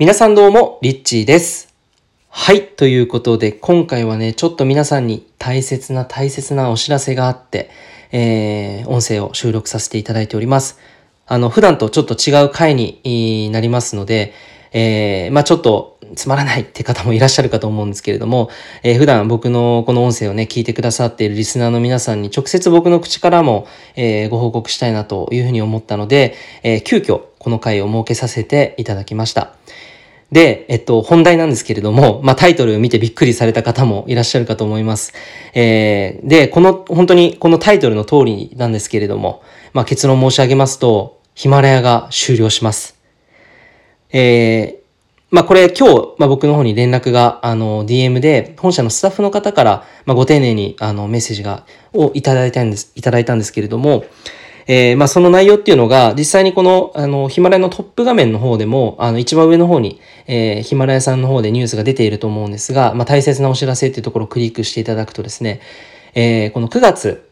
皆さんどうも、リッチーです。はい。ということで、今回はね、ちょっと皆さんに大切な大切なお知らせがあって、えー、音声を収録させていただいております。あの、普段とちょっと違う回になりますので、えー、まあちょっとつまらないって方もいらっしゃるかと思うんですけれども、えー、普段僕のこの音声をね、聞いてくださっているリスナーの皆さんに直接僕の口からも、えー、ご報告したいなというふうに思ったので、えー、急遽この回を設けさせていただきました。で、えっと、本題なんですけれども、まあ、タイトルを見てびっくりされた方もいらっしゃるかと思います。えー、で、この、本当にこのタイトルの通りなんですけれども、まあ、結論申し上げますと、ヒマラヤが終了します。えー、まあ、これ今日、まあ、僕の方に連絡が、あの、DM で、本社のスタッフの方から、まあ、ご丁寧に、あの、メッセージが、をいただいたんです、いただいたんですけれども、えー、まあ、その内容っていうのが、実際にこの、あの、ヒマラヤのトップ画面の方でも、あの、一番上の方に、えー、ヒマラヤさんの方でニュースが出ていると思うんですが、まあ、大切なお知らせっていうところをクリックしていただくとですね、えー、この9月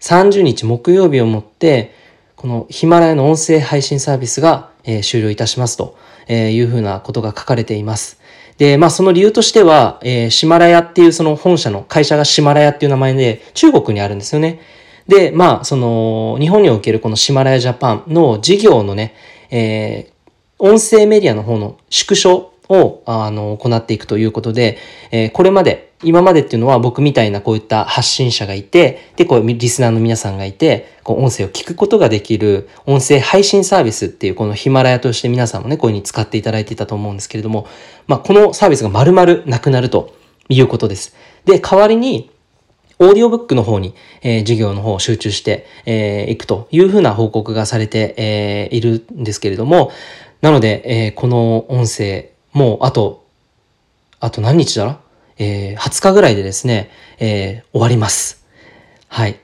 30日木曜日をもって、このヒマラヤの音声配信サービスが、えー、終了いたしますというふうなことが書かれています。で、まあその理由としては、えー、シマラヤっていうその本社の会社がシマラヤっていう名前で中国にあるんですよね。で、まあ、その、日本におけるこのシマラヤジャパンの事業のね、えー、音声メディアの方の縮小を、あの、行っていくということで、えー、これまで、今までっていうのは僕みたいなこういった発信者がいて、で、こう、リスナーの皆さんがいて、こう、音声を聞くことができる音声配信サービスっていう、このヒマラヤとして皆さんもね、こういうふうに使っていただいていたと思うんですけれども、まあ、このサービスが丸々なくなるということです。で、代わりに、オーディオブックの方に、えー、授業の方を集中して、えー、いくというふうな報告がされて、えー、いるんですけれども、なので、えー、この音声、もうあと、あと何日だろ？えー、20日ぐらいでですね、えー、終わります。はい。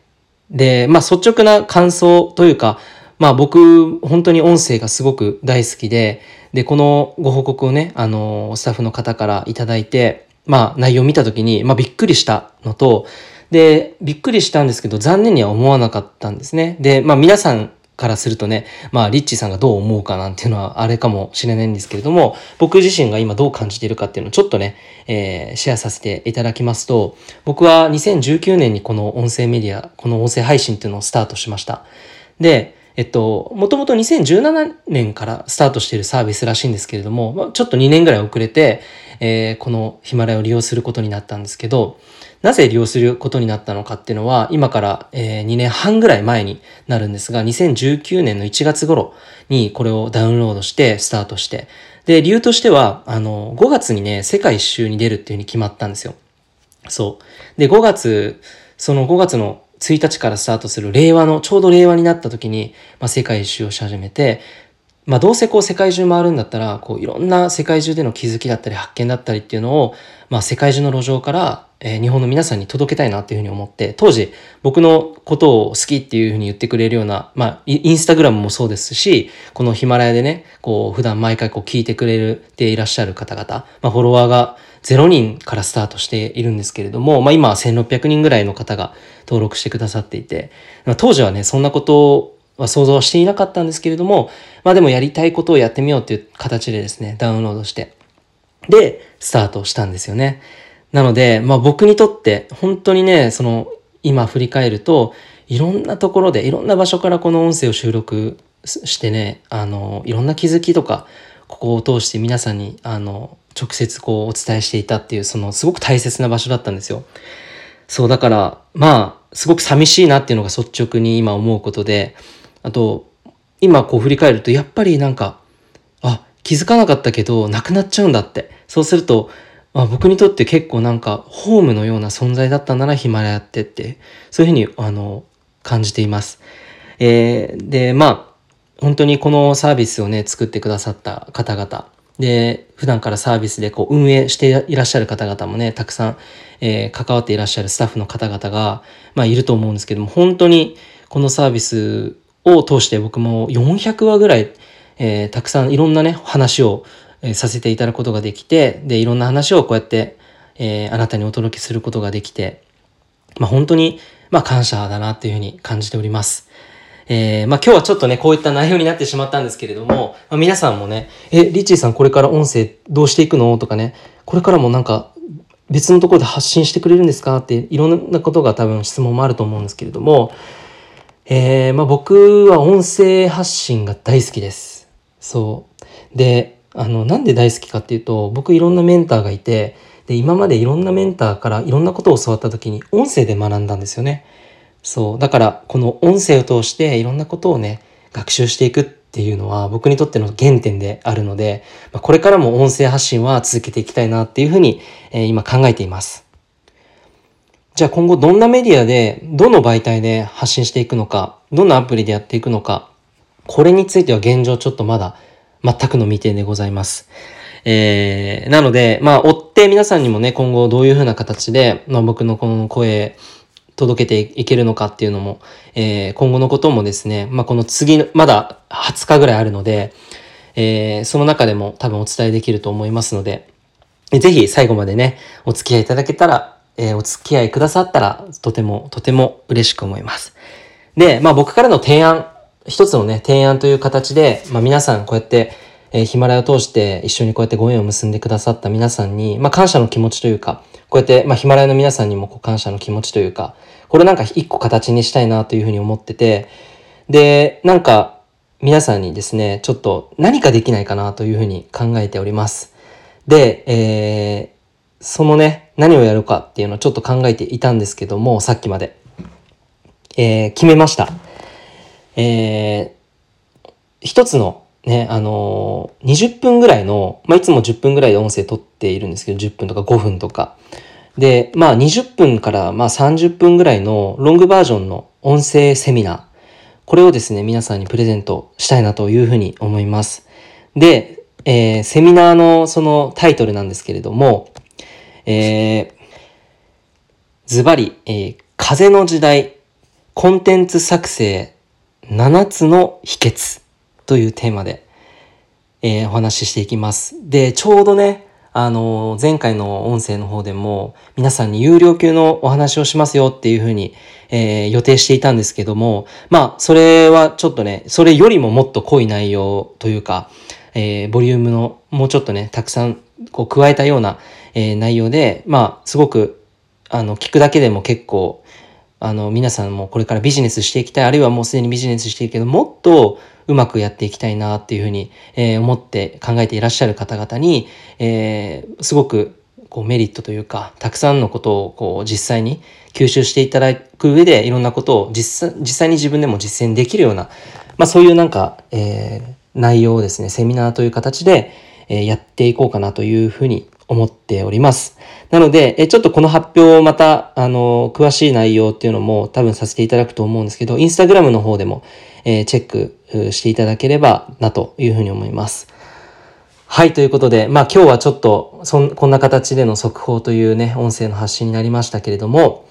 で、まあ率直な感想というか、まあ僕、本当に音声がすごく大好きで、で、このご報告をね、あの、スタッフの方からいただいて、まあ内容を見たときに、まあびっくりしたのと、で、びっくりしたんですけど、残念には思わなかったんですね。で、まあ皆さんからするとね、まあリッチーさんがどう思うかなんていうのはあれかもしれないんですけれども、僕自身が今どう感じているかっていうのをちょっとね、えー、シェアさせていただきますと、僕は2019年にこの音声メディア、この音声配信っていうのをスタートしました。で、えっと、もともと2017年からスタートしているサービスらしいんですけれども、ちょっと2年ぐらい遅れて、えー、このヒマラヤを利用することになったんですけど、なぜ利用することになったのかっていうのは、今から、え2年半ぐらい前になるんですが、2019年の1月頃にこれをダウンロードしてスタートして、で、理由としては、あの、5月にね、世界一周に出るっていうふうに決まったんですよ。そう。で、5月、その5月の1日からスタートする令和の、ちょうど令和になった時に、まあ、世界一周をし始めて、まあ、どうせこう世界中回るんだったら、こういろんな世界中での気づきだったり発見だったりっていうのを、まあ、世界中の路上から、え、日本の皆さんに届けたいなっていうふうに思って、当時僕のことを好きっていうふうに言ってくれるような、まあ、インスタグラムもそうですし、このヒマラヤでね、こう普段毎回こう聞いてくれるていらっしゃる方々、まあ、フォロワーが0人からスタートしているんですけれども、まあ、今は1600人ぐらいの方が登録してくださっていて、当時はね、そんなことをは想像していなかったんですけれども、まあでもやりたいことをやってみようっていう形でですね、ダウンロードして、で、スタートしたんですよね。なので、まあ僕にとって本当にね、その今振り返ると、いろんなところで、いろんな場所からこの音声を収録してね、あの、いろんな気づきとか、ここを通して皆さんに、あの、直接こうお伝えしていたっていう、そのすごく大切な場所だったんですよ。そう、だから、まあ、すごく寂しいなっていうのが率直に今思うことで、あと、今こう振り返ると、やっぱりなんか、あ、気づかなかったけど、なくなっちゃうんだって。そうすると、あ僕にとって結構なんか、ホームのような存在だったんだな、ヒマラヤってって、そういうふうに、あの、感じています。えー、で、まあ、本当にこのサービスをね、作ってくださった方々、で、普段からサービスでこう運営していらっしゃる方々もね、たくさん、えー、関わっていらっしゃるスタッフの方々が、まあ、いると思うんですけども、本当にこのサービスを通して僕も400話ぐらい、えー、たくさんいろんなね、話を、させていただくことができて、で、いろんな話をこうやって、えー、あなたにお届けすることができて、まあ、本当に、まあ、感謝だなっていうふうに感じております。えー、まあ今日はちょっとね、こういった内容になってしまったんですけれども、まあ、皆さんもね、え、リッチーさんこれから音声どうしていくの？とかね、これからもなんか別のところで発信してくれるんですか？っていろんなことが多分質問もあると思うんですけれども、えー、まあ僕は音声発信が大好きです。そう。で、あの、なんで大好きかっていうと、僕いろんなメンターがいて、で、今までいろんなメンターからいろんなことを教わった時に音声で学んだんですよね。そう。だから、この音声を通していろんなことをね、学習していくっていうのは僕にとっての原点であるので、これからも音声発信は続けていきたいなっていうふうに、え今考えています。じゃあ今後どんなメディアで、どの媒体で発信していくのか、どんなアプリでやっていくのか、これについては現状ちょっとまだ全くの未定でございます。えー、なので、まあ、追って皆さんにもね、今後どういうふうな形で、まあ、僕のこの声、届けていけるのかっていうのも、えー、今後のこともですね、まあ、この次の、まだ20日ぐらいあるので、えー、その中でも多分お伝えできると思いますので、ぜひ最後までね、お付き合いいただけたら、えー、お付き合いくださったら、とても、とても嬉しく思います。で、まあ僕からの提案、一つのね、提案という形で、まあ皆さんこうやって、え、ヒマラヤを通して一緒にこうやってご縁を結んでくださった皆さんに、まあ感謝の気持ちというか、こうやって、まあヒマラヤの皆さんにもこう感謝の気持ちというか、これなんか一個形にしたいなというふうに思ってて、で、なんか皆さんにですね、ちょっと何かできないかなというふうに考えております。で、えー、そのね、何をやるかっていうのをちょっと考えていたんですけども、さっきまで。えー、決めました。えー、一つのね、あのー、20分ぐらいの、まあ、いつも10分ぐらいで音声撮っているんですけど、10分とか5分とか。で、まあ20分からまあ30分ぐらいのロングバージョンの音声セミナー。これをですね、皆さんにプレゼントしたいなというふうに思います。で、えー、セミナーのそのタイトルなんですけれども、えー、ズバリ、えー、風の時代、コンテンツ作成7つの秘訣というテーマで、えー、お話ししていきます。で、ちょうどね、あの、前回の音声の方でも、皆さんに有料級のお話をしますよっていうふうに、えー、予定していたんですけども、まあ、それはちょっとね、それよりももっと濃い内容というか、えー、ボリュームのもうちょっとね、たくさんこう加えたような、えー、内容で、まあ、すごく、あの、聞くだけでも結構、あの、皆さんもこれからビジネスしていきたい、あるいはもうすでにビジネスしているけど、もっとうまくやっていきたいなっていうふうに、えー、思って考えていらっしゃる方々に、えー、すごくこうメリットというか、たくさんのことをこう実際に吸収していただく上でいろんなことを実際実際に自分でも実践できるような、まあそういうなんか、えー、内容をですね、セミナーという形で、え、やっていこうかなというふうに思っております。なので、えちょっとこの発表をまた、あの、詳しい内容っていうのも多分させていただくと思うんですけど、インスタグラムの方でも、え、チェックしていただければなというふうに思います。はい、ということで、まあ今日はちょっとそん、こんな形での速報というね、音声の発信になりましたけれども、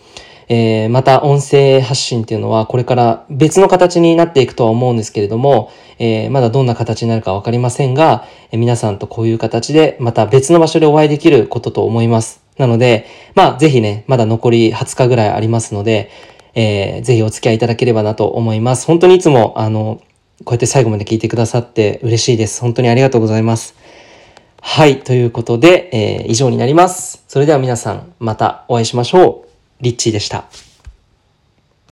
えー、また音声発信っていうのはこれから別の形になっていくとは思うんですけれども、えー、まだどんな形になるかわかりませんが、えー、皆さんとこういう形でまた別の場所でお会いできることと思います。なので、まあぜひね、まだ残り20日ぐらいありますので、えー、ぜひお付き合いいただければなと思います。本当にいつも、あの、こうやって最後まで聞いてくださって嬉しいです。本当にありがとうございます。はい、ということで、えー、以上になります。それでは皆さん、またお会いしましょう。リッチーでした。